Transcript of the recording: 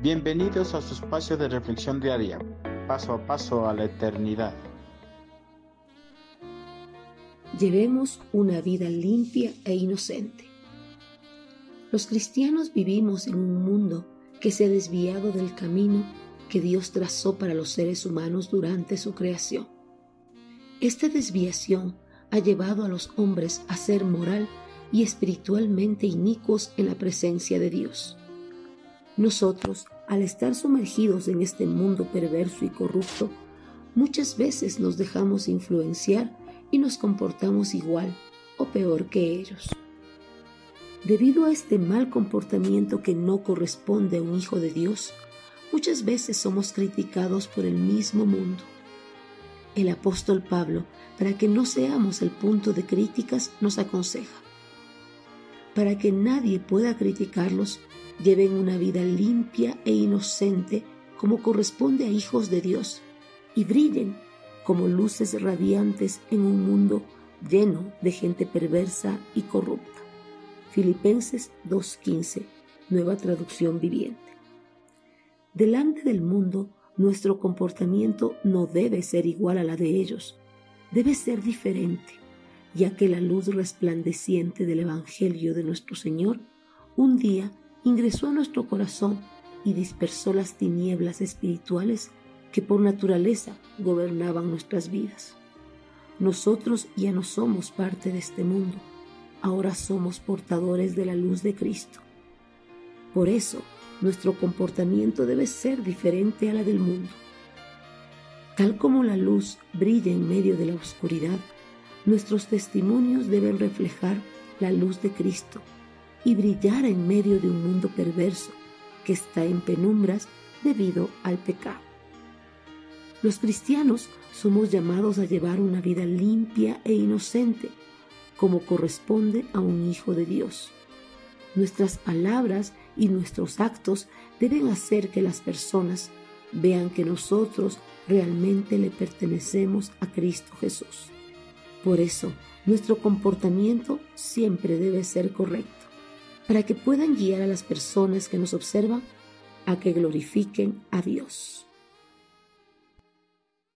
Bienvenidos a su espacio de reflexión diaria, paso a paso a la eternidad. Llevemos una vida limpia e inocente. Los cristianos vivimos en un mundo que se ha desviado del camino que Dios trazó para los seres humanos durante su creación. Esta desviación ha llevado a los hombres a ser moral y espiritualmente inicuos en la presencia de Dios. Nosotros, al estar sumergidos en este mundo perverso y corrupto, muchas veces nos dejamos influenciar y nos comportamos igual o peor que ellos. Debido a este mal comportamiento que no corresponde a un hijo de Dios, muchas veces somos criticados por el mismo mundo. El apóstol Pablo, para que no seamos el punto de críticas, nos aconseja. Para que nadie pueda criticarlos, lleven una vida limpia e inocente como corresponde a hijos de Dios y brillen como luces radiantes en un mundo lleno de gente perversa y corrupta. Filipenses 2.15, nueva traducción viviente. Delante del mundo, nuestro comportamiento no debe ser igual a la de ellos, debe ser diferente, ya que la luz resplandeciente del Evangelio de nuestro Señor un día ingresó a nuestro corazón y dispersó las tinieblas espirituales que por naturaleza gobernaban nuestras vidas. Nosotros ya no somos parte de este mundo, ahora somos portadores de la luz de Cristo. Por eso, nuestro comportamiento debe ser diferente a la del mundo. Tal como la luz brilla en medio de la oscuridad, nuestros testimonios deben reflejar la luz de Cristo y brillar en medio de un mundo perverso que está en penumbras debido al pecado. Los cristianos somos llamados a llevar una vida limpia e inocente, como corresponde a un hijo de Dios. Nuestras palabras y nuestros actos deben hacer que las personas vean que nosotros realmente le pertenecemos a Cristo Jesús. Por eso, nuestro comportamiento siempre debe ser correcto para que puedan guiar a las personas que nos observan a que glorifiquen a Dios.